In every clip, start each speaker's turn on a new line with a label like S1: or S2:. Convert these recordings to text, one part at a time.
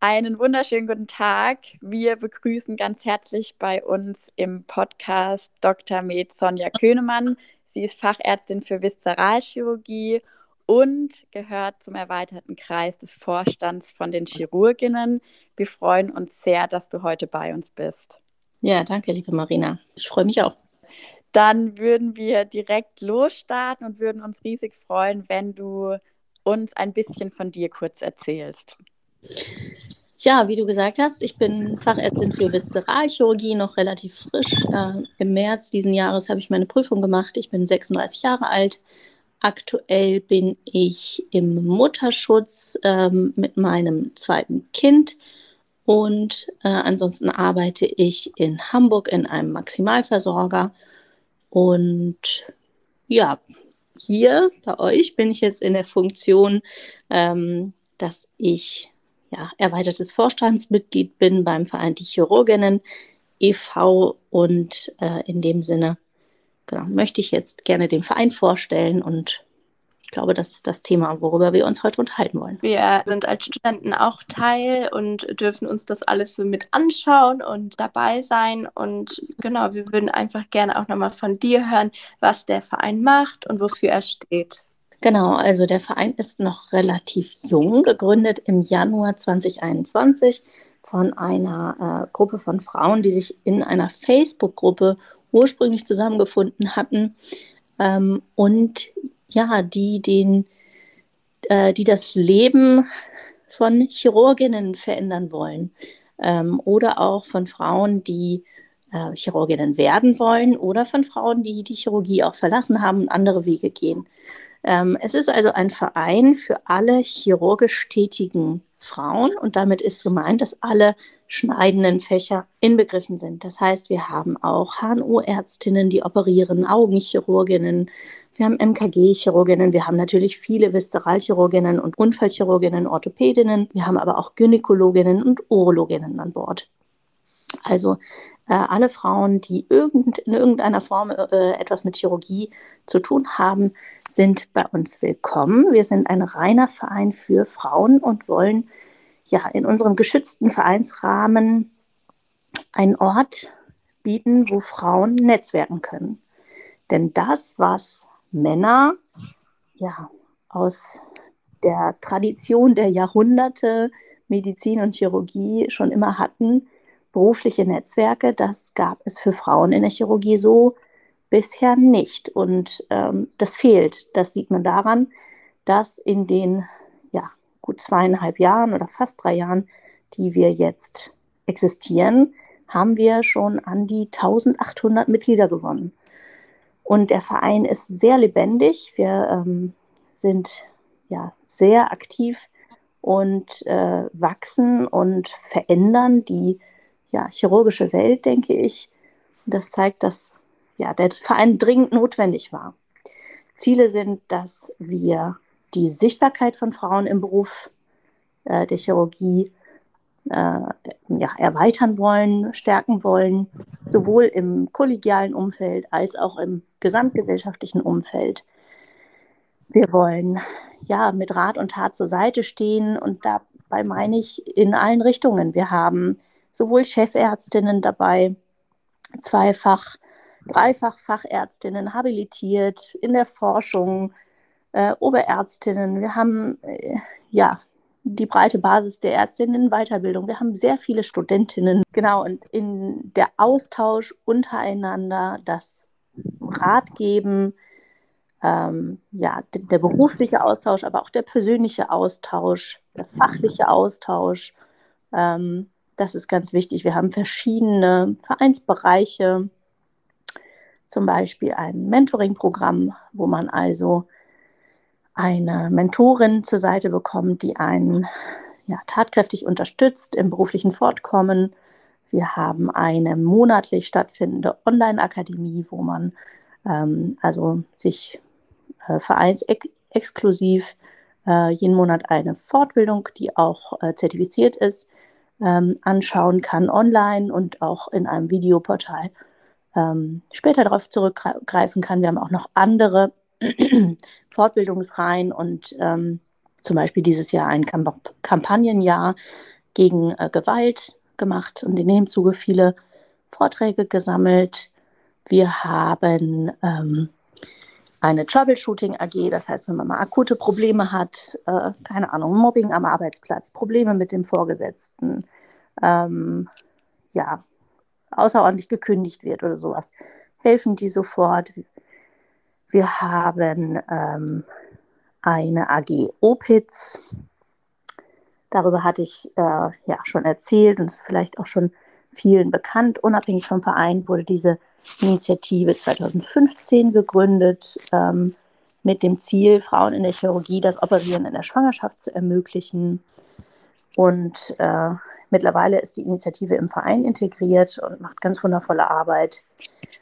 S1: Einen wunderschönen guten Tag. Wir begrüßen ganz herzlich bei uns im Podcast Dr. Med Sonja Könemann. Sie ist Fachärztin für Viszeralchirurgie und gehört zum erweiterten Kreis des Vorstands von den Chirurginnen. Wir freuen uns sehr, dass du heute bei uns bist.
S2: Ja, danke, liebe Marina. Ich freue mich auch.
S1: Dann würden wir direkt losstarten und würden uns riesig freuen, wenn du uns ein bisschen von dir kurz erzählst.
S2: Ja, wie du gesagt hast, ich bin Fachärztin für Viszeralchirurgie, noch relativ frisch. Äh, Im März diesen Jahres habe ich meine Prüfung gemacht. Ich bin 36 Jahre alt. Aktuell bin ich im Mutterschutz ähm, mit meinem zweiten Kind und äh, ansonsten arbeite ich in Hamburg in einem Maximalversorger. Und ja, hier bei euch bin ich jetzt in der Funktion, ähm, dass ich ja, erweitertes Vorstandsmitglied bin beim Verein Die Chirurginnen e.V. und äh, in dem Sinne genau, möchte ich jetzt gerne den Verein vorstellen und ich glaube, das ist das Thema, worüber wir uns heute unterhalten wollen.
S3: Wir sind als Studenten auch Teil und dürfen uns das alles so mit anschauen und dabei sein. Und genau, wir würden einfach gerne auch nochmal von dir hören, was der Verein macht und wofür er steht.
S2: Genau, also der Verein ist noch relativ jung, gegründet im Januar 2021 von einer äh, Gruppe von Frauen, die sich in einer Facebook-Gruppe ursprünglich zusammengefunden hatten ähm, und ja, die den, äh, die das Leben von Chirurginnen verändern wollen ähm, oder auch von Frauen, die äh, Chirurginnen werden wollen oder von Frauen, die die Chirurgie auch verlassen haben und andere Wege gehen. Ähm, es ist also ein Verein für alle chirurgisch tätigen Frauen und damit ist gemeint, dass alle schneidenden Fächer inbegriffen sind. Das heißt, wir haben auch HNO-Ärztinnen, die operieren, Augenchirurginnen, wir haben MKG-Chirurginnen, wir haben natürlich viele Viszeralchirurginnen und Unfallchirurginnen, Orthopädinnen, wir haben aber auch Gynäkologinnen und Urologinnen an Bord. Also äh, alle Frauen, die irgend, in irgendeiner Form äh, etwas mit Chirurgie zu tun haben, sind bei uns willkommen. Wir sind ein reiner Verein für Frauen und wollen ja in unserem geschützten Vereinsrahmen einen Ort bieten, wo Frauen netzwerken können. Denn das, was Männer ja aus der Tradition der Jahrhunderte Medizin und Chirurgie schon immer hatten, berufliche Netzwerke, das gab es für Frauen in der Chirurgie so bisher nicht. Und ähm, das fehlt. Das sieht man daran, dass in den ja, gut zweieinhalb Jahren oder fast drei Jahren, die wir jetzt existieren, haben wir schon an die 1800 Mitglieder gewonnen. Und der Verein ist sehr lebendig. Wir ähm, sind ja sehr aktiv und äh, wachsen und verändern die ja, chirurgische Welt, denke ich. Das zeigt, dass ja, der Verein dringend notwendig war. Ziele sind, dass wir die Sichtbarkeit von Frauen im Beruf äh, der Chirurgie äh, ja, erweitern wollen, stärken wollen, sowohl im kollegialen Umfeld als auch im gesamtgesellschaftlichen Umfeld. Wir wollen ja mit Rat und Tat zur Seite stehen und dabei meine ich in allen Richtungen. Wir haben sowohl Chefärztinnen dabei, zweifach, dreifach Fachärztinnen habilitiert in der Forschung, äh, Oberärztinnen. Wir haben äh, ja die breite Basis der Ärztinnen in Weiterbildung. Wir haben sehr viele Studentinnen. Genau, und in der Austausch untereinander, das Ratgeben, ähm, ja, der berufliche Austausch, aber auch der persönliche Austausch, der fachliche Austausch. Ähm, das ist ganz wichtig. Wir haben verschiedene Vereinsbereiche, zum Beispiel ein Mentoring-Programm, wo man also eine Mentorin zur Seite bekommt, die einen ja, tatkräftig unterstützt im beruflichen Fortkommen. Wir haben eine monatlich stattfindende Online-Akademie, wo man ähm, also sich äh, vereinsexklusiv äh, jeden Monat eine Fortbildung, die auch äh, zertifiziert ist, ähm, anschauen kann online und auch in einem Videoportal ähm, später darauf zurückgreifen kann. Wir haben auch noch andere Fortbildungsreihen und ähm, zum Beispiel dieses Jahr ein Kamp Kampagnenjahr gegen äh, Gewalt gemacht und in dem Zuge viele Vorträge gesammelt. Wir haben ähm, eine Troubleshooting AG, das heißt, wenn man mal akute Probleme hat, äh, keine Ahnung, Mobbing am Arbeitsplatz, Probleme mit dem Vorgesetzten, ähm, ja, außerordentlich gekündigt wird oder sowas, helfen die sofort. Wir haben ähm, eine AG OPITS. Darüber hatte ich äh, ja schon erzählt und ist vielleicht auch schon vielen bekannt. Unabhängig vom Verein wurde diese Initiative 2015 gegründet ähm, mit dem Ziel, Frauen in der Chirurgie das Operieren in der Schwangerschaft zu ermöglichen. Und äh, mittlerweile ist die Initiative im Verein integriert und macht ganz wundervolle Arbeit.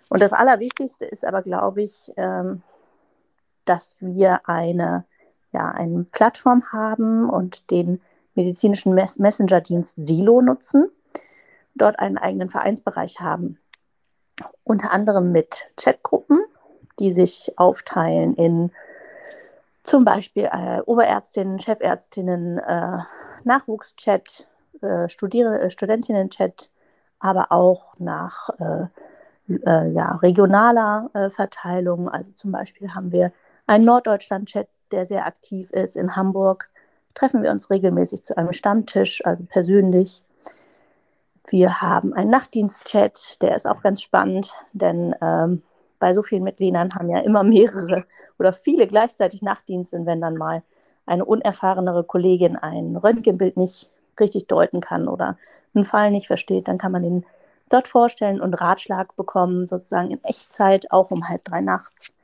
S2: Und das Allerwichtigste ist aber, glaube ich, ähm, dass wir eine, ja, eine Plattform haben und den medizinischen Mess Messenger-Dienst Silo nutzen, dort einen eigenen Vereinsbereich haben. Unter anderem mit Chatgruppen, die sich aufteilen in zum Beispiel äh, Oberärztinnen, Chefärztinnen, äh, Nachwuchschat, äh, äh, Studentinnen-Chat, aber auch nach äh, äh, ja, regionaler äh, Verteilung. Also zum Beispiel haben wir einen Norddeutschland-Chat, der sehr aktiv ist. In Hamburg treffen wir uns regelmäßig zu einem Stammtisch, also persönlich. Wir haben einen Nachtdienst-Chat, der ist auch ganz spannend, denn ähm, bei so vielen Mitgliedern haben ja immer mehrere oder viele gleichzeitig Nachtdienst und wenn dann mal eine unerfahrenere Kollegin ein Röntgenbild nicht richtig deuten kann oder einen Fall nicht versteht, dann kann man den dort vorstellen und Ratschlag bekommen, sozusagen in Echtzeit, auch um halb drei nachts.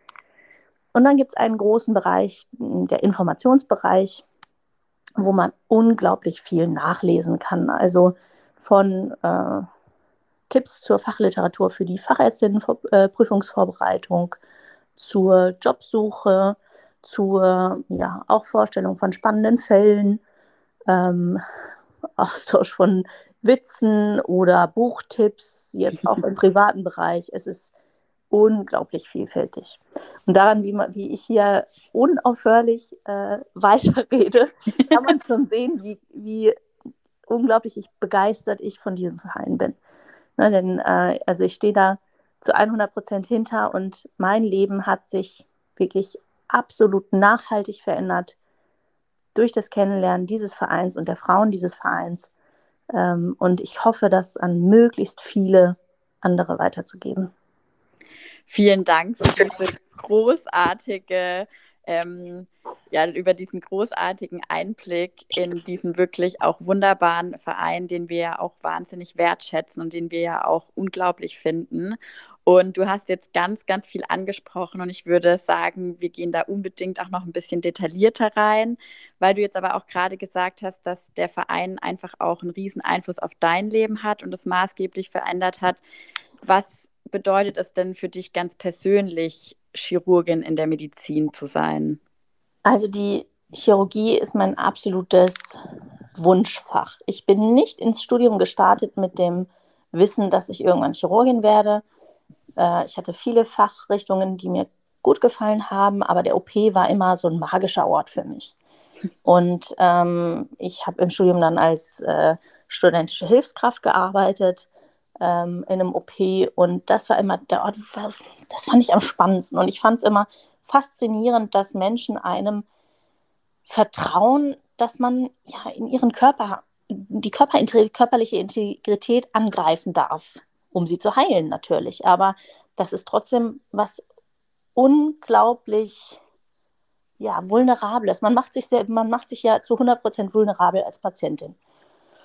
S2: Und dann gibt es einen großen Bereich, der Informationsbereich, wo man unglaublich viel nachlesen kann. Also von äh, Tipps zur Fachliteratur für die Fachärztinnenprüfungsvorbereitung, zur Jobsuche, zur ja, auch Vorstellung von spannenden Fällen, ähm, Austausch von Witzen oder Buchtipps, jetzt auch im privaten Bereich. Es ist unglaublich vielfältig. Und daran, wie, man, wie ich hier unaufhörlich äh, weiterrede, kann man schon sehen, wie, wie unglaublich ich begeistert ich von diesem Verein bin. Ne, denn äh, also ich stehe da zu 100 Prozent hinter und mein Leben hat sich wirklich absolut nachhaltig verändert durch das Kennenlernen dieses Vereins und der Frauen dieses Vereins. Ähm, und ich hoffe, das an möglichst viele andere weiterzugeben.
S1: Vielen Dank für diese großartige ähm, ja, über diesen großartigen Einblick in diesen wirklich auch wunderbaren Verein, den wir ja auch wahnsinnig wertschätzen und den wir ja auch unglaublich finden. Und du hast jetzt ganz, ganz viel angesprochen und ich würde sagen, wir gehen da unbedingt auch noch ein bisschen detaillierter rein, weil du jetzt aber auch gerade gesagt hast, dass der Verein einfach auch einen riesen Einfluss auf dein Leben hat und es maßgeblich verändert hat. Was bedeutet es denn für dich ganz persönlich, Chirurgin in der Medizin zu sein?
S2: Also die Chirurgie ist mein absolutes Wunschfach. Ich bin nicht ins Studium gestartet mit dem Wissen, dass ich irgendwann Chirurgin werde. Äh, ich hatte viele Fachrichtungen, die mir gut gefallen haben, aber der OP war immer so ein magischer Ort für mich. Und ähm, ich habe im Studium dann als äh, studentische Hilfskraft gearbeitet ähm, in einem OP und das war immer der Ort, das fand ich am spannendsten und ich fand es immer faszinierend, dass Menschen einem vertrauen, dass man ja in ihren Körper, die Körper, körperliche Integrität angreifen darf, um sie zu heilen natürlich. Aber das ist trotzdem was unglaublich ja, vulnerables. Man macht sich sehr, man macht sich ja zu 100% vulnerabel als Patientin.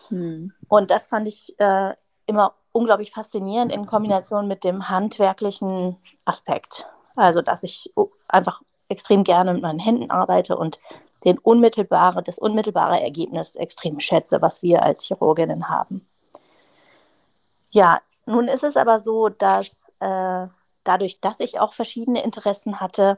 S2: Hm. Und das fand ich äh, immer unglaublich faszinierend in Kombination mit dem handwerklichen Aspekt. Also, dass ich einfach extrem gerne mit meinen Händen arbeite und den unmittelbare, das unmittelbare Ergebnis extrem schätze, was wir als Chirurginnen haben. Ja, nun ist es aber so, dass äh, dadurch, dass ich auch verschiedene Interessen hatte,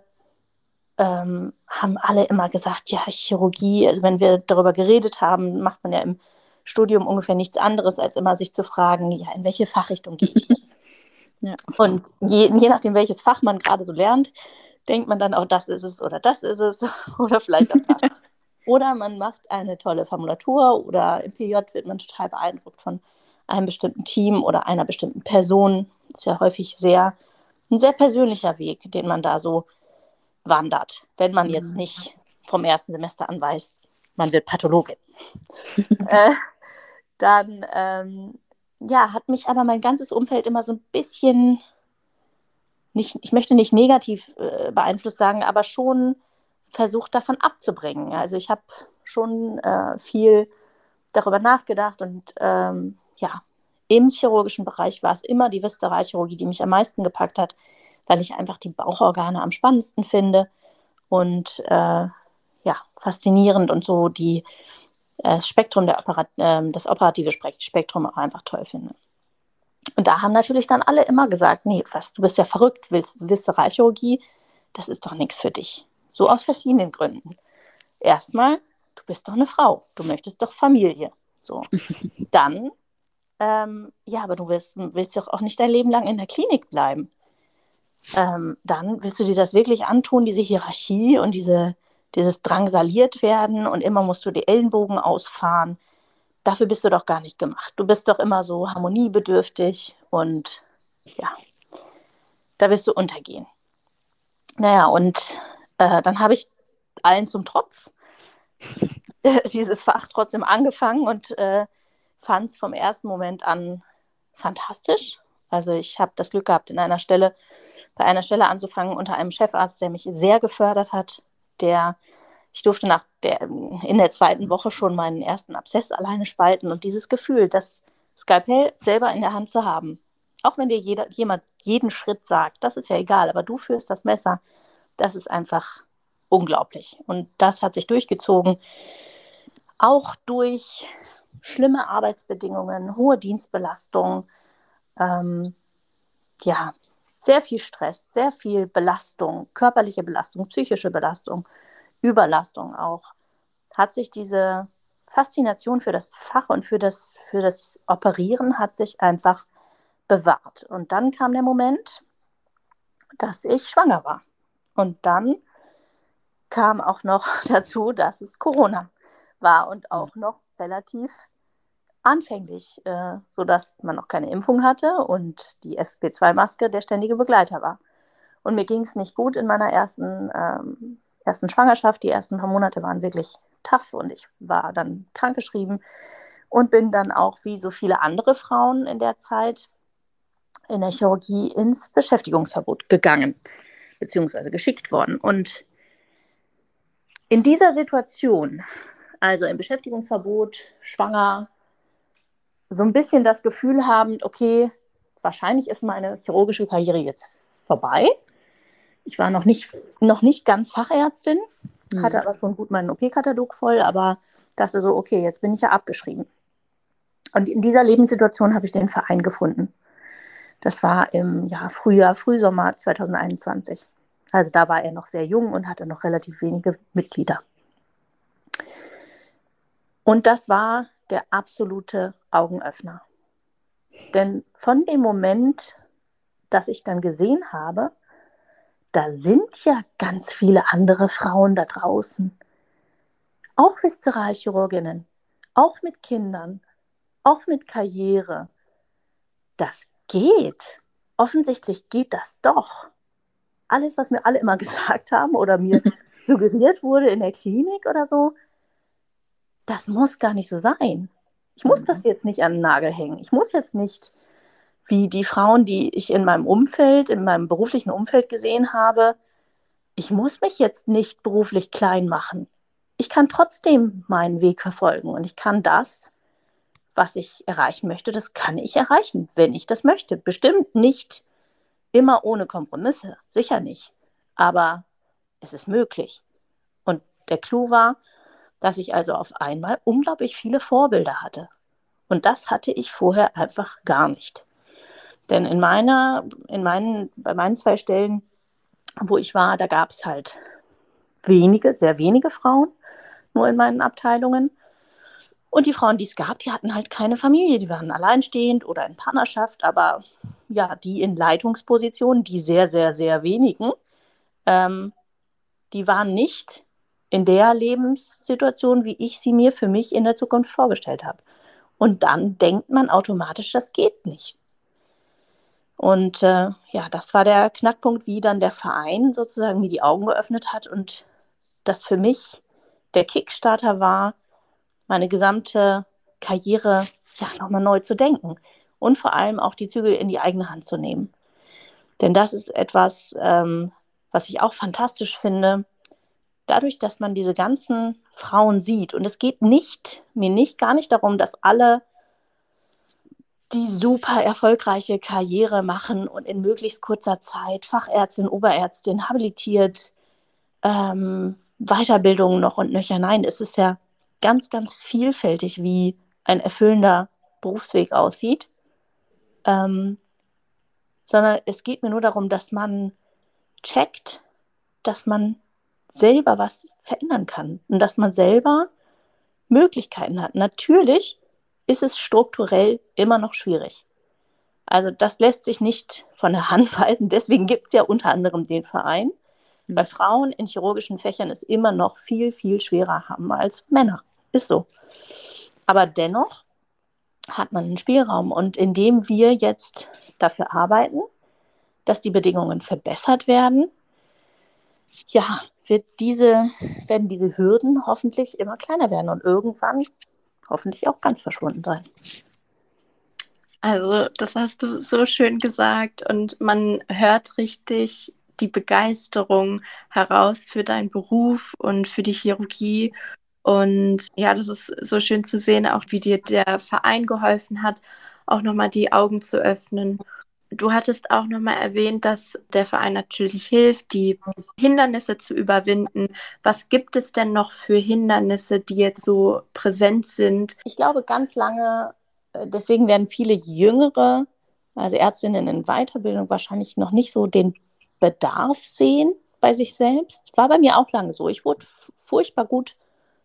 S2: ähm, haben alle immer gesagt, ja, Chirurgie, also wenn wir darüber geredet haben, macht man ja im Studium ungefähr nichts anderes, als immer sich zu fragen, ja, in welche Fachrichtung gehe ich? ja. Und je, je nachdem, welches Fach man gerade so lernt, denkt man dann auch, das ist es oder das ist es oder vielleicht auch das. Oder man macht eine tolle Formulatur oder im PJ wird man total beeindruckt von einem bestimmten Team oder einer bestimmten Person. Das ist ja häufig sehr, ein sehr persönlicher Weg, den man da so wandert, wenn man jetzt mhm. nicht vom ersten Semester an weiß, man wird Pathologin. äh, dann ähm, ja, hat mich aber mein ganzes Umfeld immer so ein bisschen, nicht, ich möchte nicht negativ äh, beeinflusst sagen, aber schon versucht davon abzubringen. Also ich habe schon äh, viel darüber nachgedacht und ähm, ja, im chirurgischen Bereich war es immer die Viszeralchirurgie, die mich am meisten gepackt hat, weil ich einfach die Bauchorgane am spannendsten finde und äh, ja, faszinierend und so die, das Spektrum der Operat äh, das operative Spektrum auch einfach toll finde. Und da haben natürlich dann alle immer gesagt, nee, was, du bist ja verrückt, willst Viszeralchirurgie, das ist doch nichts für dich. So aus verschiedenen Gründen. Erstmal, du bist doch eine Frau, du möchtest doch Familie. So. Dann, ähm, ja, aber du willst, willst doch auch nicht dein Leben lang in der Klinik bleiben. Ähm, dann willst du dir das wirklich antun, diese Hierarchie und diese, dieses drangsaliert werden und immer musst du die Ellenbogen ausfahren. Dafür bist du doch gar nicht gemacht. Du bist doch immer so harmoniebedürftig und ja, da wirst du untergehen. Naja, und äh, dann habe ich allen zum Trotz dieses Fach trotzdem angefangen und äh, fand es vom ersten Moment an fantastisch. Also ich habe das Glück gehabt, in einer Stelle, bei einer Stelle anzufangen unter einem Chefarzt, der mich sehr gefördert hat, der ich durfte nach der, in der zweiten Woche schon meinen ersten Abszess alleine spalten und dieses Gefühl, das Skalpell selber in der Hand zu haben, auch wenn dir jeder, jemand jeden Schritt sagt, das ist ja egal, aber du führst das Messer, das ist einfach unglaublich. Und das hat sich durchgezogen, auch durch schlimme Arbeitsbedingungen, hohe Dienstbelastung, ähm, ja, sehr viel Stress, sehr viel Belastung, körperliche Belastung, psychische Belastung, Überlastung auch, hat sich diese Faszination für das Fach und für das, für das Operieren hat sich einfach bewahrt. Und dann kam der Moment, dass ich schwanger war. Und dann kam auch noch dazu, dass es Corona war und auch noch relativ anfänglich, äh, sodass man noch keine Impfung hatte und die FP2-Maske der ständige Begleiter war. Und mir ging es nicht gut in meiner ersten, ähm, ersten Schwangerschaft. Die ersten paar Monate waren wirklich tough und ich war dann krankgeschrieben und bin dann auch wie so viele andere Frauen in der Zeit in der Chirurgie ins Beschäftigungsverbot gegangen, beziehungsweise geschickt worden. Und in dieser Situation, also im Beschäftigungsverbot, schwanger, so ein bisschen das Gefühl haben, okay, wahrscheinlich ist meine chirurgische Karriere jetzt vorbei. Ich war noch nicht, noch nicht ganz Fachärztin, mhm. hatte aber schon gut meinen OP-Katalog voll, aber dachte so, okay, jetzt bin ich ja abgeschrieben. Und in dieser Lebenssituation habe ich den Verein gefunden. Das war im ja, Frühjahr, Frühsommer 2021. Also da war er noch sehr jung und hatte noch relativ wenige Mitglieder. Und das war der absolute Augenöffner. Denn von dem Moment, dass ich dann gesehen habe, da sind ja ganz viele andere Frauen da draußen, auch Viszeralchirurginnen, auch mit Kindern, auch mit Karriere. Das geht. Offensichtlich geht das doch. Alles, was mir alle immer gesagt haben oder mir suggeriert wurde in der Klinik oder so, das muss gar nicht so sein. Ich muss mhm. das jetzt nicht an den Nagel hängen. Ich muss jetzt nicht, wie die Frauen, die ich in meinem Umfeld, in meinem beruflichen Umfeld gesehen habe, ich muss mich jetzt nicht beruflich klein machen. Ich kann trotzdem meinen Weg verfolgen und ich kann das, was ich erreichen möchte, das kann ich erreichen, wenn ich das möchte. Bestimmt nicht immer ohne Kompromisse, sicher nicht. Aber es ist möglich. Und der Clou war, dass ich also auf einmal unglaublich viele Vorbilder hatte. Und das hatte ich vorher einfach gar nicht. Denn in meiner, in meinen, bei meinen zwei Stellen, wo ich war, da gab es halt wenige, sehr wenige Frauen, nur in meinen Abteilungen. Und die Frauen, die es gab, die hatten halt keine Familie, die waren alleinstehend oder in Partnerschaft, aber ja, die in Leitungspositionen, die sehr, sehr, sehr wenigen, ähm, die waren nicht in der Lebenssituation, wie ich sie mir für mich in der Zukunft vorgestellt habe. Und dann denkt man automatisch, das geht nicht. Und äh, ja, das war der Knackpunkt, wie dann der Verein sozusagen mir die Augen geöffnet hat und das für mich der Kickstarter war, meine gesamte Karriere ja, nochmal neu zu denken und vor allem auch die Zügel in die eigene Hand zu nehmen. Denn das ist etwas, ähm, was ich auch fantastisch finde, dadurch, dass man diese ganzen Frauen sieht. Und es geht nicht, mir nicht, gar nicht darum, dass alle die super erfolgreiche Karriere machen und in möglichst kurzer Zeit Fachärztin, Oberärztin, habilitiert, ähm, Weiterbildung noch und nöcher. Nein, es ist ja ganz, ganz vielfältig, wie ein erfüllender Berufsweg aussieht. Ähm, sondern es geht mir nur darum, dass man checkt, dass man selber was verändern kann und dass man selber Möglichkeiten hat. Natürlich ist es strukturell immer noch schwierig. Also das lässt sich nicht von der Hand weisen. Deswegen gibt es ja unter anderem den Verein, mhm. weil Frauen in chirurgischen Fächern es immer noch viel, viel schwerer haben als Männer. Ist so. Aber dennoch hat man einen Spielraum. Und indem wir jetzt dafür arbeiten, dass die Bedingungen verbessert werden, ja, wird diese, werden diese Hürden hoffentlich immer kleiner werden. Und irgendwann hoffentlich auch ganz verschwunden sein.
S3: Also, das hast du so schön gesagt und man hört richtig die Begeisterung heraus für deinen Beruf und für die Chirurgie. Und ja, das ist so schön zu sehen, auch wie dir der Verein geholfen hat, auch nochmal die Augen zu öffnen Du hattest auch nochmal erwähnt, dass der Verein natürlich hilft, die Hindernisse zu überwinden. Was gibt es denn noch für Hindernisse, die jetzt so präsent sind?
S2: Ich glaube, ganz lange, äh, deswegen werden viele Jüngere, also Ärztinnen in Weiterbildung, wahrscheinlich noch nicht so den Bedarf sehen bei sich selbst. War bei mir auch lange so. Ich wurde furchtbar gut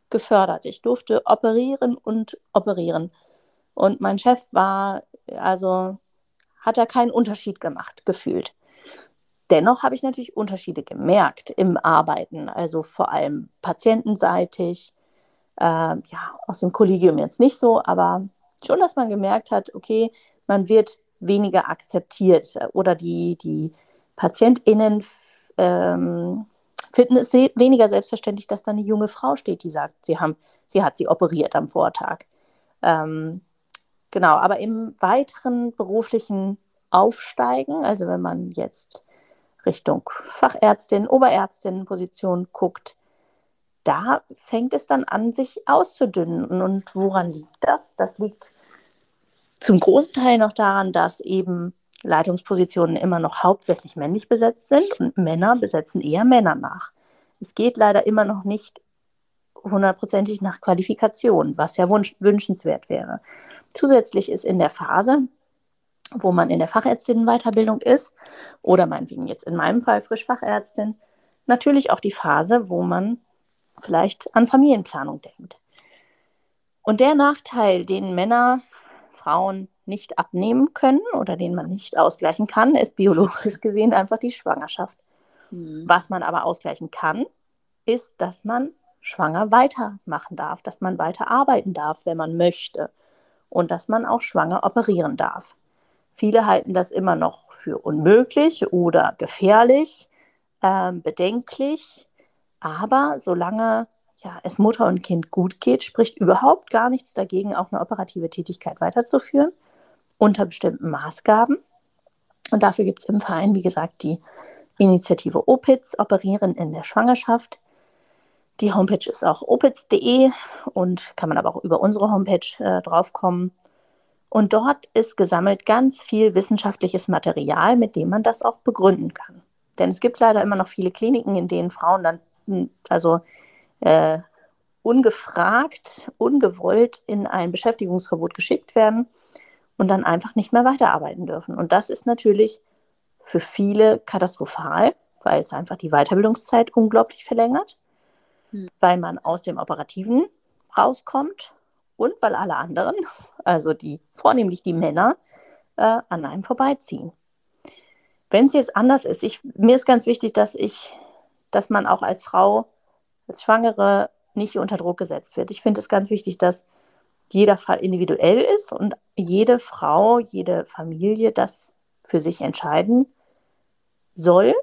S2: gefördert. Ich durfte operieren und operieren. Und mein Chef war also hat er keinen Unterschied gemacht, gefühlt. Dennoch habe ich natürlich Unterschiede gemerkt im Arbeiten, also vor allem patientenseitig, äh, ja, aus dem Kollegium jetzt nicht so, aber schon, dass man gemerkt hat, okay, man wird weniger akzeptiert oder die, die PatientInnen ähm, finden es weniger selbstverständlich, dass da eine junge Frau steht, die sagt, sie, haben, sie hat sie operiert am Vortag. Ähm, Genau, aber im weiteren beruflichen Aufsteigen, also wenn man jetzt Richtung Fachärztin, Oberärztin-Position guckt, da fängt es dann an, sich auszudünnen. Und woran liegt das? Das liegt zum großen Teil noch daran, dass eben Leitungspositionen immer noch hauptsächlich männlich besetzt sind und Männer besetzen eher Männer nach. Es geht leider immer noch nicht hundertprozentig nach Qualifikation, was ja wünschenswert wäre. Zusätzlich ist in der Phase, wo man in der Fachärztinnenweiterbildung ist, oder meinetwegen jetzt in meinem Fall Frischfachärztin, natürlich auch die Phase, wo man vielleicht an Familienplanung denkt. Und der Nachteil, den Männer Frauen nicht abnehmen können oder den man nicht ausgleichen kann, ist biologisch gesehen einfach die Schwangerschaft. Mhm. Was man aber ausgleichen kann, ist, dass man schwanger weitermachen darf, dass man weiter arbeiten darf, wenn man möchte und dass man auch schwanger operieren darf. Viele halten das immer noch für unmöglich oder gefährlich, äh, bedenklich, aber solange ja, es Mutter und Kind gut geht, spricht überhaupt gar nichts dagegen, auch eine operative Tätigkeit weiterzuführen, unter bestimmten Maßgaben. Und dafür gibt es im Verein, wie gesagt, die Initiative OPITS, Operieren in der Schwangerschaft. Die Homepage ist auch opitz.de und kann man aber auch über unsere Homepage äh, draufkommen. Und dort ist gesammelt ganz viel wissenschaftliches Material, mit dem man das auch begründen kann. Denn es gibt leider immer noch viele Kliniken, in denen Frauen dann hm, also äh, ungefragt, ungewollt in ein Beschäftigungsverbot geschickt werden und dann einfach nicht mehr weiterarbeiten dürfen. Und das ist natürlich für viele katastrophal, weil es einfach die Weiterbildungszeit unglaublich verlängert hm. weil man aus dem Operativen rauskommt und weil alle anderen, also die vornehmlich die Männer, äh, an einem vorbeiziehen. Wenn es jetzt anders ist, ich, mir ist ganz wichtig, dass ich, dass man auch als Frau dass Schwangere nicht unter Druck gesetzt wird. Ich finde es ganz wichtig, dass jeder Fall individuell ist und jede Frau, jede Familie das für sich entscheiden soll.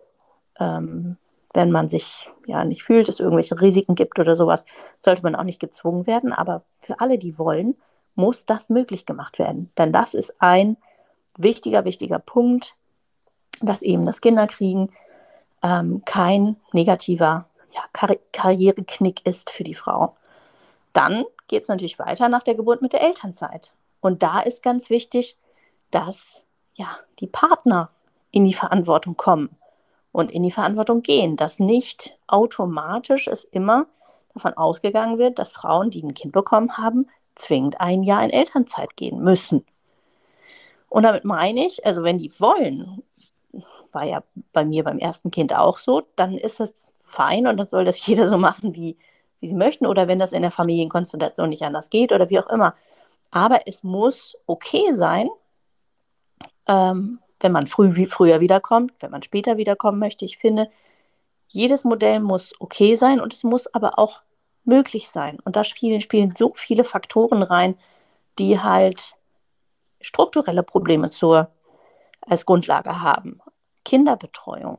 S2: Ähm, wenn man sich ja nicht fühlt, es irgendwelche Risiken gibt oder sowas, sollte man auch nicht gezwungen werden. Aber für alle, die wollen, muss das möglich gemacht werden. Denn das ist ein wichtiger, wichtiger Punkt, dass eben das Kinderkriegen ähm, kein negativer ja, Kar Karriereknick ist für die Frau. Dann geht es natürlich weiter nach der Geburt mit der Elternzeit. Und da ist ganz wichtig, dass ja, die Partner in die Verantwortung kommen und in die Verantwortung gehen, dass nicht automatisch es immer davon ausgegangen wird, dass Frauen, die ein Kind bekommen haben, zwingend ein Jahr in Elternzeit gehen müssen. Und damit meine ich, also wenn die wollen, war ja bei mir beim ersten Kind auch so, dann ist das fein und dann soll das jeder so machen, wie, wie sie möchten oder wenn das in der Familienkonstellation nicht anders geht oder wie auch immer. Aber es muss okay sein, ähm, wenn man früh wie früher wiederkommt, wenn man später wiederkommen möchte. Ich finde, jedes Modell muss okay sein und es muss aber auch möglich sein. Und da spielen, spielen so viele Faktoren rein, die halt strukturelle Probleme zur, als Grundlage haben. Kinderbetreuung.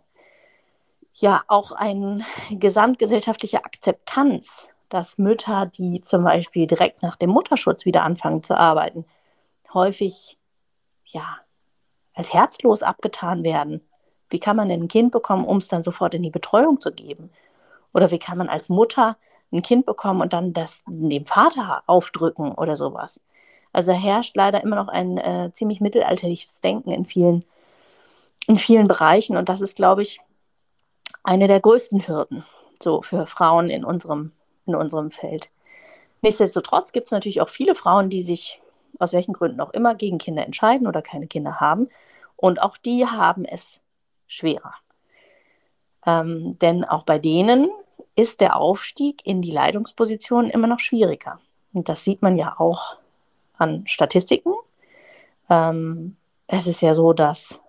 S2: Ja, auch eine gesamtgesellschaftliche Akzeptanz, dass Mütter, die zum Beispiel direkt nach dem Mutterschutz wieder anfangen zu arbeiten, häufig ja, als herzlos abgetan werden. Wie kann man denn ein Kind bekommen, um es dann sofort in die Betreuung zu geben? Oder wie kann man als Mutter ein Kind bekommen und dann das dem Vater aufdrücken oder sowas? Also herrscht leider immer noch ein äh, ziemlich mittelalterliches Denken in vielen, in vielen Bereichen. Und das ist, glaube ich, eine der größten Hürden so für Frauen in unserem, in unserem Feld. Nichtsdestotrotz gibt es natürlich auch viele Frauen, die sich aus welchen Gründen auch immer, gegen Kinder entscheiden oder keine Kinder haben. Und auch die haben es schwerer. Ähm, denn auch bei denen ist der Aufstieg in die Leitungsposition immer noch schwieriger. Und das sieht man ja auch an Statistiken. Ähm, es ist ja so, dass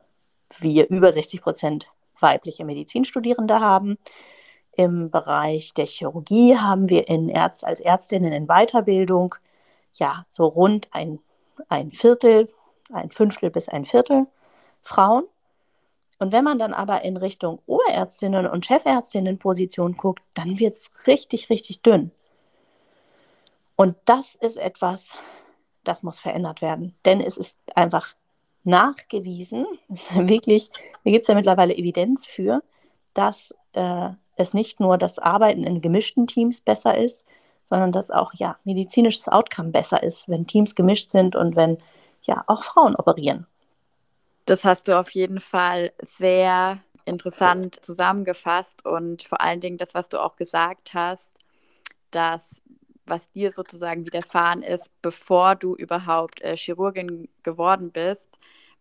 S2: wir über 60 Prozent weibliche Medizinstudierende haben. Im Bereich der Chirurgie haben wir in Ärzt als Ärztinnen in Weiterbildung ja, so rund ein, ein Viertel, ein Fünftel bis ein Viertel Frauen. Und wenn man dann aber in Richtung Oberärztinnen und Chefärztinnen-Position guckt, dann wird es richtig, richtig dünn. Und das ist etwas, das muss verändert werden. Denn es ist einfach nachgewiesen, ist wirklich, da gibt es ja mittlerweile Evidenz für, dass äh, es nicht nur das Arbeiten in gemischten Teams besser ist, sondern dass auch ja medizinisches Outcome besser ist, wenn Teams gemischt sind und wenn ja auch Frauen operieren.
S1: Das hast du auf jeden Fall sehr interessant zusammengefasst und vor allen Dingen das, was du auch gesagt hast, dass was dir sozusagen widerfahren ist, bevor du überhaupt äh, Chirurgin geworden bist,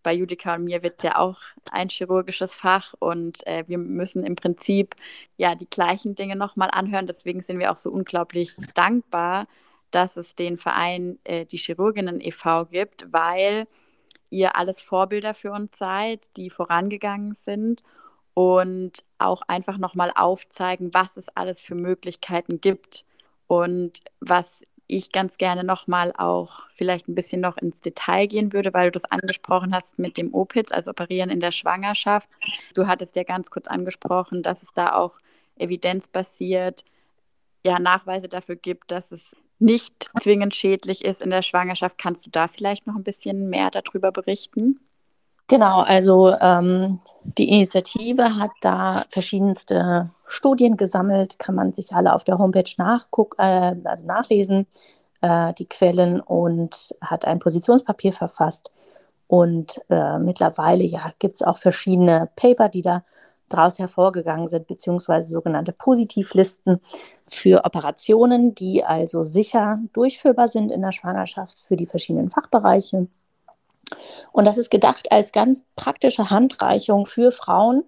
S1: bei Judika und mir wird es ja auch ein chirurgisches Fach und äh, wir müssen im Prinzip ja die gleichen Dinge nochmal anhören. Deswegen sind wir auch so unglaublich dankbar, dass es den Verein äh, die Chirurginnen e.V. gibt, weil ihr alles Vorbilder für uns seid, die vorangegangen sind und auch einfach nochmal aufzeigen, was es alles für Möglichkeiten gibt und was ich ganz gerne nochmal auch vielleicht ein bisschen noch ins Detail gehen würde, weil du das angesprochen hast mit dem OPITS, also Operieren in der Schwangerschaft. Du hattest ja ganz kurz angesprochen, dass es da auch evidenzbasiert ja, Nachweise dafür gibt, dass es nicht zwingend schädlich ist in der Schwangerschaft. Kannst du da vielleicht noch ein bisschen mehr darüber berichten?
S2: Genau, also ähm, die Initiative hat da verschiedenste Studien gesammelt, kann man sich alle auf der Homepage nachguck, äh, also nachlesen, äh, die Quellen und hat ein Positionspapier verfasst. Und äh, mittlerweile ja, gibt es auch verschiedene Paper, die da daraus hervorgegangen sind, beziehungsweise sogenannte Positivlisten für Operationen, die also sicher durchführbar sind in der Schwangerschaft für die verschiedenen Fachbereiche. Und das ist gedacht als ganz praktische Handreichung für Frauen,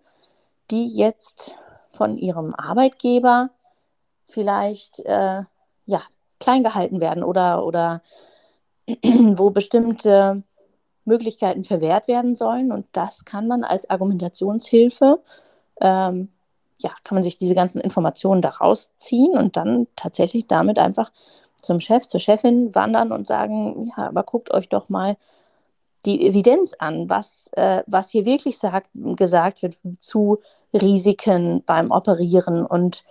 S2: die jetzt von ihrem Arbeitgeber vielleicht äh, ja, klein gehalten werden oder, oder wo bestimmte Möglichkeiten verwehrt werden sollen. Und das kann man als Argumentationshilfe ähm, ja, kann man sich diese ganzen Informationen daraus ziehen und dann tatsächlich damit einfach zum Chef, zur Chefin wandern und sagen, ja, aber guckt euch doch mal die Evidenz an, was, äh, was hier wirklich sagt, gesagt wird zu Risiken beim Operieren. Und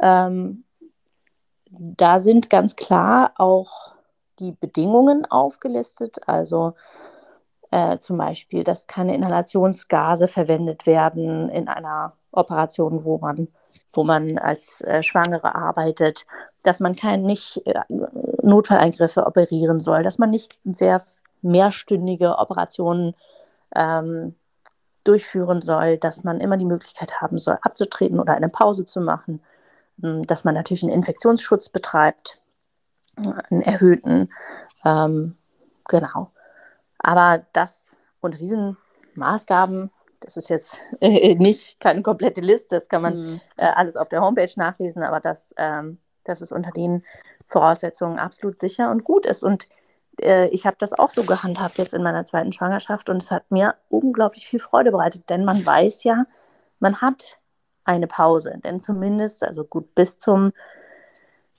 S2: ähm, da sind ganz klar auch die Bedingungen aufgelistet, also äh, zum Beispiel, dass keine Inhalationsgase verwendet werden in einer Operation, wo man, wo man als äh, Schwangere arbeitet, dass man kein, nicht äh, Notfalleingriffe operieren soll, dass man nicht sehr mehrstündige Operationen ähm, durchführen soll, dass man immer die Möglichkeit haben soll, abzutreten oder eine Pause zu machen, hm, dass man natürlich einen Infektionsschutz betreibt, einen erhöhten, ähm, genau. Aber das unter diesen Maßgaben, das ist jetzt äh, nicht keine komplette Liste, das kann man mhm. äh, alles auf der Homepage nachlesen, aber das, ähm, das ist unter den Voraussetzungen absolut sicher und gut ist. Und äh, ich habe das auch so gehandhabt jetzt in meiner zweiten Schwangerschaft und es hat mir unglaublich viel Freude bereitet, denn man weiß ja, man hat eine Pause, denn zumindest, also gut, bis zum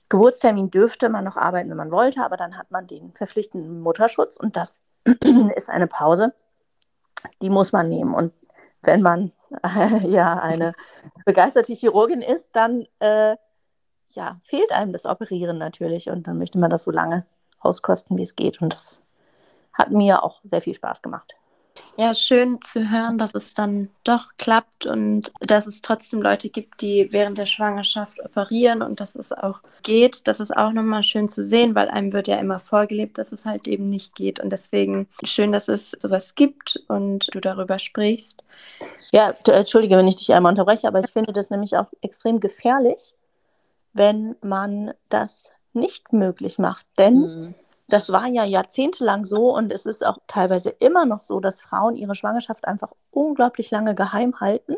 S2: Geburtstermin dürfte man noch arbeiten, wenn man wollte, aber dann hat man den verpflichtenden Mutterschutz und das ist eine Pause, die muss man nehmen. Und wenn man äh, ja eine begeisterte Chirurgin ist, dann äh, ja, fehlt einem das Operieren natürlich und dann möchte man das so lange auskosten, wie es geht. Und das hat mir auch sehr viel Spaß gemacht.
S3: Ja, schön zu hören, dass es dann doch klappt und dass es trotzdem Leute gibt, die während der Schwangerschaft operieren und dass es auch geht. Das ist auch nochmal schön zu sehen, weil einem wird ja immer vorgelebt, dass es halt eben nicht geht. Und deswegen schön, dass es sowas gibt und du darüber sprichst.
S2: Ja, entschuldige, wenn ich dich einmal unterbreche, aber ich finde das nämlich auch extrem gefährlich, wenn man das nicht möglich macht. Denn mhm. das war ja jahrzehntelang so und es ist auch teilweise immer noch so, dass Frauen ihre Schwangerschaft einfach unglaublich lange geheim halten.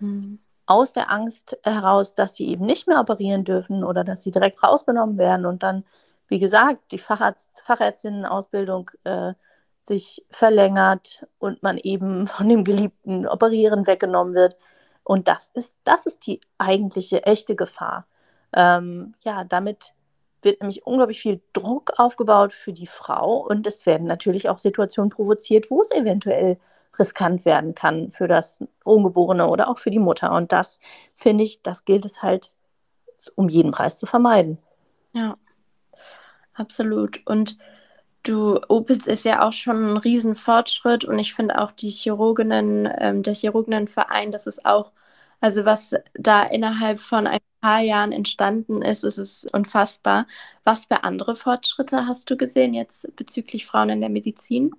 S2: Mhm. Aus der Angst heraus, dass sie eben nicht mehr operieren dürfen oder dass sie direkt rausgenommen werden und dann, wie gesagt, die Facharzt, Fachärztinnenausbildung äh, sich verlängert und man eben von dem geliebten Operieren weggenommen wird. Und das ist, das ist die eigentliche, echte Gefahr. Ähm, ja, damit wird nämlich unglaublich viel Druck aufgebaut für die Frau und es werden natürlich auch Situationen provoziert, wo es eventuell riskant werden kann für das Ungeborene oder auch für die Mutter. Und das finde ich, das gilt es halt um jeden Preis zu vermeiden.
S3: Ja, absolut. Und du, Opitz ist ja auch schon ein Riesenfortschritt und ich finde auch die Chirurginnen, ähm, der Chirurginnenverein, das ist auch, also was da innerhalb von ein paar Jahren entstanden ist, ist es unfassbar. Was für andere Fortschritte hast du gesehen jetzt bezüglich Frauen in der Medizin?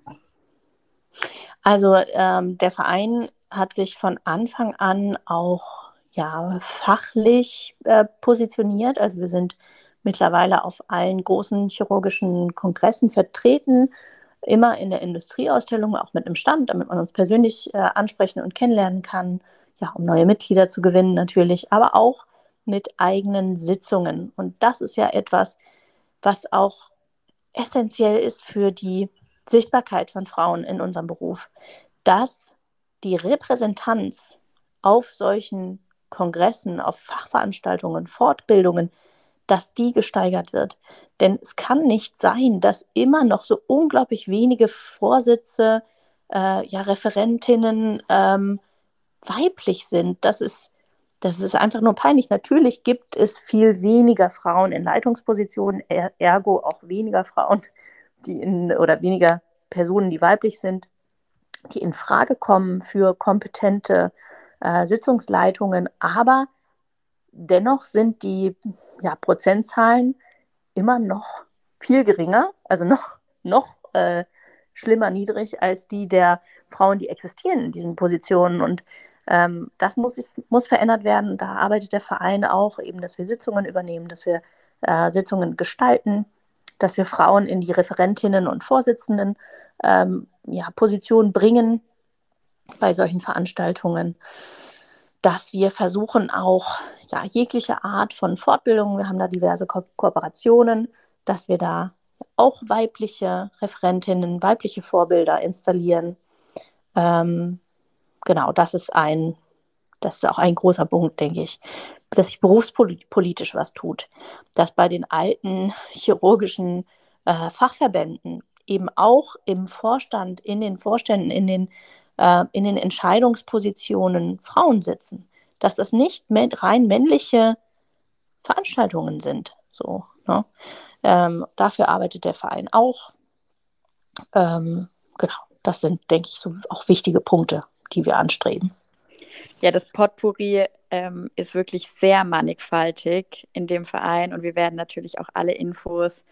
S2: Also ähm, der Verein hat sich von Anfang an auch ja, fachlich äh, positioniert. Also wir sind mittlerweile auf allen großen chirurgischen Kongressen vertreten, immer in der Industrieausstellung, auch mit einem Stand, damit man uns persönlich äh, ansprechen und kennenlernen kann, ja, um neue Mitglieder zu gewinnen natürlich, aber auch mit eigenen Sitzungen. Und das ist ja etwas, was auch essentiell ist für die Sichtbarkeit von Frauen in unserem Beruf, dass die Repräsentanz auf solchen Kongressen, auf Fachveranstaltungen, Fortbildungen, dass die gesteigert wird. Denn es kann nicht sein, dass immer noch so unglaublich wenige Vorsitze, äh, ja, Referentinnen ähm, weiblich sind. Das ist das ist einfach nur peinlich. Natürlich gibt es viel weniger Frauen in Leitungspositionen, ergo auch weniger Frauen, die in oder weniger Personen, die weiblich sind, die in Frage kommen für kompetente äh, Sitzungsleitungen. Aber dennoch sind die ja, Prozentzahlen immer noch viel geringer, also noch, noch äh, schlimmer niedrig als die der Frauen, die existieren in diesen Positionen. Und ähm, das muss, muss verändert werden. Da arbeitet der Verein auch eben, dass wir Sitzungen übernehmen, dass wir äh, Sitzungen gestalten, dass wir Frauen in die Referentinnen und Vorsitzenden ähm, ja, Positionen bringen bei solchen Veranstaltungen, dass wir versuchen auch ja, jegliche Art von Fortbildung, wir haben da diverse Ko Kooperationen, dass wir da auch weibliche Referentinnen, weibliche Vorbilder installieren. Ähm, genau, das ist ein das ist auch ein großer Punkt, denke ich, dass sich berufspolitisch was tut, dass bei den alten chirurgischen äh, Fachverbänden eben auch im Vorstand, in den Vorständen, in den, äh, in den Entscheidungspositionen Frauen sitzen, dass das nicht rein männliche Veranstaltungen sind. So, ne? ähm, dafür arbeitet der Verein auch. Ähm, genau, das sind, denke ich, so auch wichtige Punkte, die wir anstreben.
S1: Ja, das Potpourri ähm, ist wirklich sehr mannigfaltig in dem Verein und wir werden natürlich auch alle Infos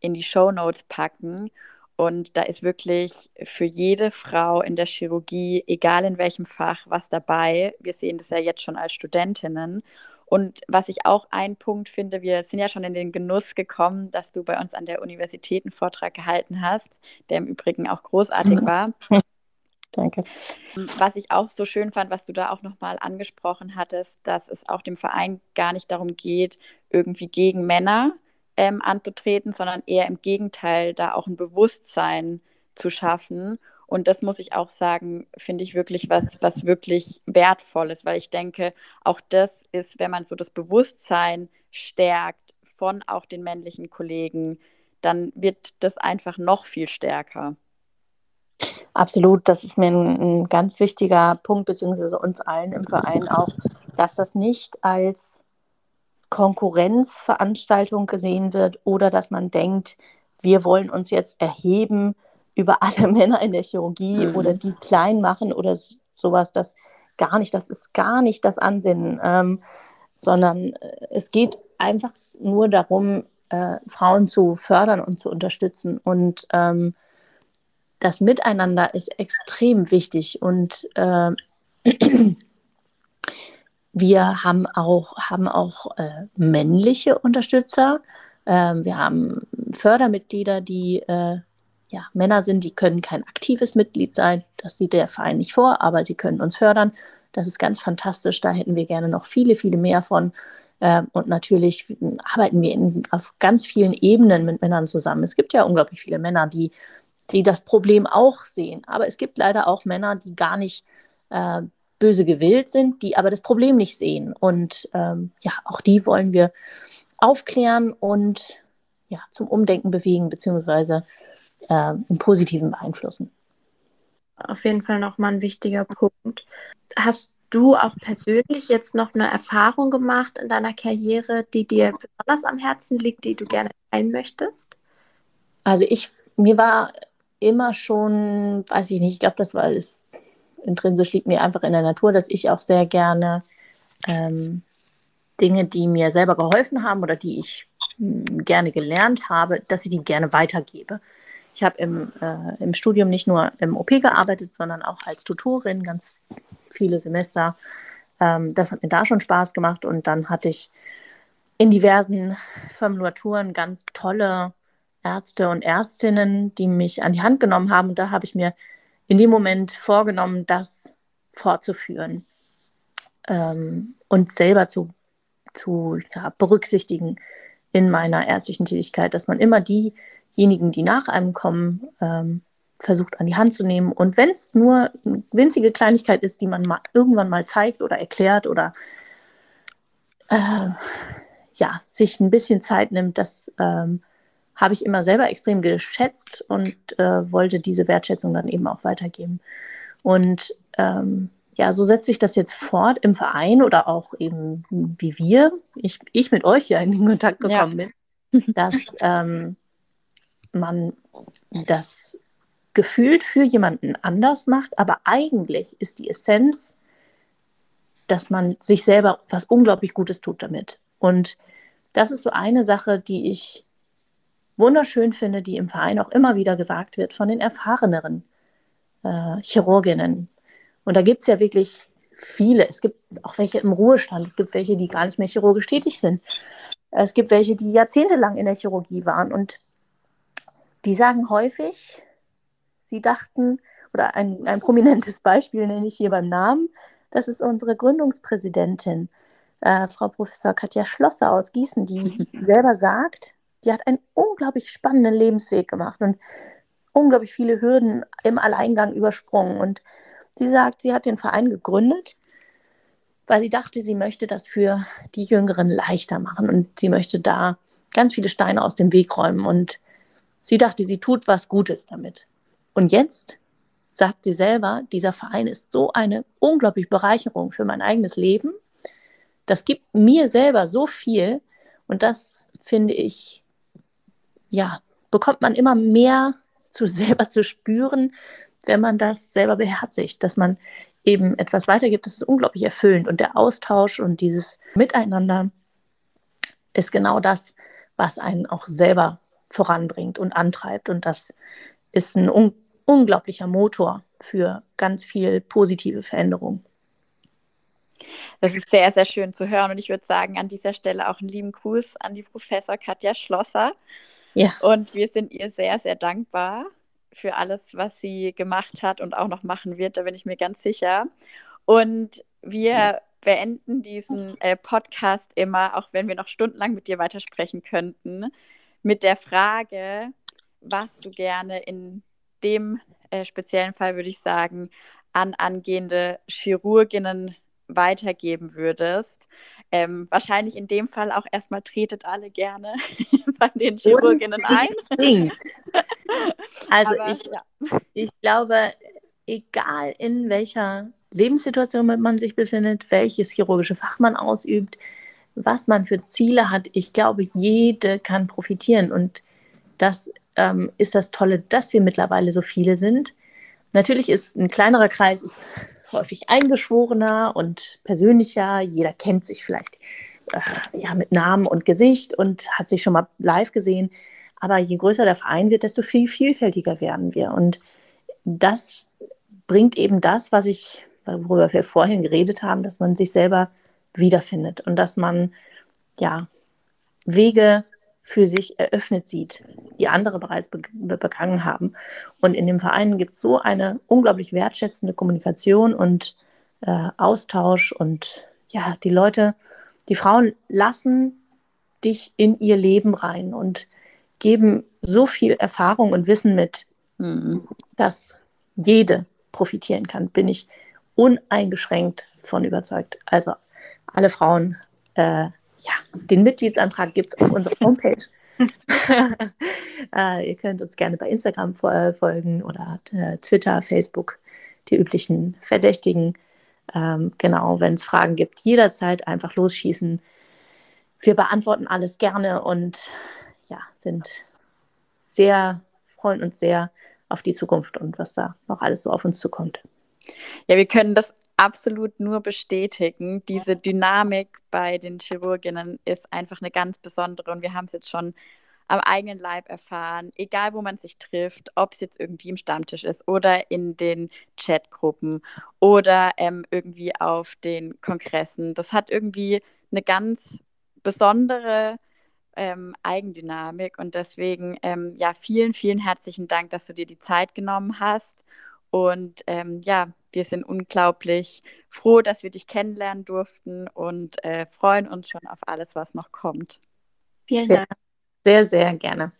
S1: in die Show Notes packen. Und da ist wirklich für jede Frau in der Chirurgie, egal in welchem Fach, was dabei. Wir sehen das ja jetzt schon als Studentinnen. Und was ich auch ein Punkt finde, wir sind ja schon in den Genuss gekommen, dass du bei uns an der Universität einen Vortrag gehalten hast, der im Übrigen auch großartig war.
S2: Danke.
S1: Was ich auch so schön fand, was du da auch nochmal angesprochen hattest, dass es auch dem Verein gar nicht darum geht, irgendwie gegen Männer ähm, anzutreten, sondern eher im Gegenteil, da auch ein Bewusstsein zu schaffen. Und das muss ich auch sagen, finde ich wirklich was, was wirklich wertvolles, weil ich denke, auch das ist, wenn man so das Bewusstsein stärkt von auch den männlichen Kollegen, dann wird das einfach noch viel stärker.
S2: Absolut, das ist mir ein, ein, ganz wichtiger Punkt, beziehungsweise uns allen im Verein auch, dass das nicht als Konkurrenzveranstaltung gesehen wird oder dass man denkt, wir wollen uns jetzt erheben über alle Männer in der Chirurgie mhm. oder die klein machen oder sowas, das gar nicht, das ist gar nicht das Ansinnen, ähm, sondern äh, es geht einfach nur darum, äh, Frauen zu fördern und zu unterstützen und ähm, das Miteinander ist extrem wichtig und äh, wir haben auch, haben auch äh, männliche Unterstützer. Ähm, wir haben Fördermitglieder, die äh, ja, Männer sind, die können kein aktives Mitglied sein. Das sieht der Verein nicht vor, aber sie können uns fördern. Das ist ganz fantastisch. Da hätten wir gerne noch viele, viele mehr von. Ähm, und natürlich arbeiten wir in, auf ganz vielen Ebenen mit Männern zusammen. Es gibt ja unglaublich viele Männer, die die das Problem auch sehen. Aber es gibt leider auch Männer, die gar nicht äh, böse gewillt sind, die aber das Problem nicht sehen. Und ähm, ja, auch die wollen wir aufklären und ja, zum Umdenken bewegen, beziehungsweise äh, im Positiven beeinflussen.
S3: Auf jeden Fall nochmal ein wichtiger Punkt. Hast du auch persönlich jetzt noch eine Erfahrung gemacht in deiner Karriere, die dir besonders am Herzen liegt, die du gerne teilen möchtest?
S2: Also ich, mir war immer schon, weiß ich nicht, ich glaube, das war es intrinsisch liegt mir einfach in der Natur, dass ich auch sehr gerne ähm, Dinge, die mir selber geholfen haben oder die ich hm, gerne gelernt habe, dass ich die gerne weitergebe. Ich habe im, äh, im Studium nicht nur im OP gearbeitet, sondern auch als Tutorin ganz viele Semester. Ähm, das hat mir da schon Spaß gemacht und dann hatte ich in diversen Formulaturen ganz tolle Ärzte und Ärztinnen, die mich an die Hand genommen haben. Und da habe ich mir in dem Moment vorgenommen, das fortzuführen ähm, und selber zu, zu ja, berücksichtigen in meiner ärztlichen Tätigkeit, dass man immer diejenigen, die nach einem kommen, ähm, versucht an die Hand zu nehmen. Und wenn es nur eine winzige Kleinigkeit ist, die man mal, irgendwann mal zeigt oder erklärt oder äh, ja, sich ein bisschen Zeit nimmt, das ähm, habe ich immer selber extrem geschätzt und äh, wollte diese Wertschätzung dann eben auch weitergeben. Und ähm, ja, so setze ich das jetzt fort im Verein oder auch eben wie wir, ich, ich mit euch ja in den Kontakt gekommen ja. bin, dass ähm, man das gefühlt für jemanden anders macht, aber eigentlich ist die Essenz, dass man sich selber was unglaublich Gutes tut damit. Und das ist so eine Sache, die ich wunderschön finde, die im Verein auch immer wieder gesagt wird von den erfahreneren äh, Chirurginnen. Und da gibt es ja wirklich viele. Es gibt auch welche im Ruhestand, es gibt welche, die gar nicht mehr chirurgisch tätig sind. Es gibt welche, die jahrzehntelang in der Chirurgie waren. Und die sagen häufig, sie dachten, oder ein, ein prominentes Beispiel nenne ich hier beim Namen, das ist unsere Gründungspräsidentin, äh, Frau Professor Katja Schlosser aus Gießen, die selber sagt, die hat einen unglaublich spannenden Lebensweg gemacht und unglaublich viele Hürden im Alleingang übersprungen. Und sie sagt, sie hat den Verein gegründet, weil sie dachte, sie möchte das für die Jüngeren leichter machen und sie möchte da ganz viele Steine aus dem Weg räumen und sie dachte, sie tut was Gutes damit. Und jetzt sagt sie selber, dieser Verein ist so eine unglaubliche Bereicherung für mein eigenes Leben. Das gibt mir selber so viel und das finde ich, ja, bekommt man immer mehr zu selber zu spüren, wenn man das selber beherzigt, dass man eben etwas weitergibt, das ist unglaublich erfüllend. Und der Austausch und dieses Miteinander ist genau das, was einen auch selber voranbringt und antreibt. Und das ist ein un unglaublicher Motor für ganz viel positive Veränderung.
S1: Das ist sehr, sehr schön zu hören. Und ich würde sagen, an dieser Stelle auch einen lieben Gruß an die Professor Katja Schlosser. Ja. Und wir sind ihr sehr, sehr dankbar für alles, was sie gemacht hat und auch noch machen wird. Da bin ich mir ganz sicher. Und wir beenden diesen äh, Podcast immer, auch wenn wir noch stundenlang mit dir weitersprechen könnten, mit der Frage, was du gerne in dem äh, speziellen Fall, würde ich sagen, an angehende Chirurginnen weitergeben würdest. Ähm, wahrscheinlich in dem Fall auch erstmal tretet alle gerne bei den Chirurginnen ein.
S2: also Aber, ich, ja. ich glaube, egal in welcher Lebenssituation man sich befindet, welches chirurgische Fach man ausübt, was man für Ziele hat, ich glaube, jede kann profitieren. Und das ähm, ist das Tolle, dass wir mittlerweile so viele sind. Natürlich ist ein kleinerer Kreis ist häufig eingeschworener und persönlicher. Jeder kennt sich vielleicht äh, ja, mit Namen und Gesicht und hat sich schon mal live gesehen. Aber je größer der Verein wird, desto viel vielfältiger werden wir. Und das bringt eben das, was ich, worüber wir vorhin geredet haben, dass man sich selber wiederfindet und dass man ja Wege für sich eröffnet sieht, die andere bereits be begangen haben. Und in dem Verein gibt es so eine unglaublich wertschätzende Kommunikation und äh, Austausch und ja, die Leute, die Frauen lassen dich in ihr Leben rein und geben so viel Erfahrung und Wissen mit, mhm. dass jede profitieren kann, bin ich uneingeschränkt von überzeugt. Also alle Frauen äh, ja, den Mitgliedsantrag gibt es auf unserer Homepage. äh, ihr könnt uns gerne bei Instagram folgen oder äh, Twitter, Facebook, die üblichen Verdächtigen. Ähm, genau, wenn es Fragen gibt, jederzeit einfach losschießen. Wir beantworten alles gerne und ja, sind sehr, freuen uns sehr auf die Zukunft und was da noch alles so auf uns zukommt.
S1: Ja, wir können das absolut nur bestätigen. Diese Dynamik bei den Chirurginnen ist einfach eine ganz besondere und wir haben es jetzt schon am eigenen Leib erfahren, egal wo man sich trifft, ob es jetzt irgendwie im Stammtisch ist oder in den Chatgruppen oder ähm, irgendwie auf den Kongressen. Das hat irgendwie eine ganz besondere ähm, Eigendynamik und deswegen ähm, ja vielen, vielen herzlichen Dank, dass du dir die Zeit genommen hast und ähm, ja, wir sind unglaublich froh, dass wir dich kennenlernen durften und äh, freuen uns schon auf alles, was noch kommt.
S2: Vielen Dank. Sehr, sehr gerne.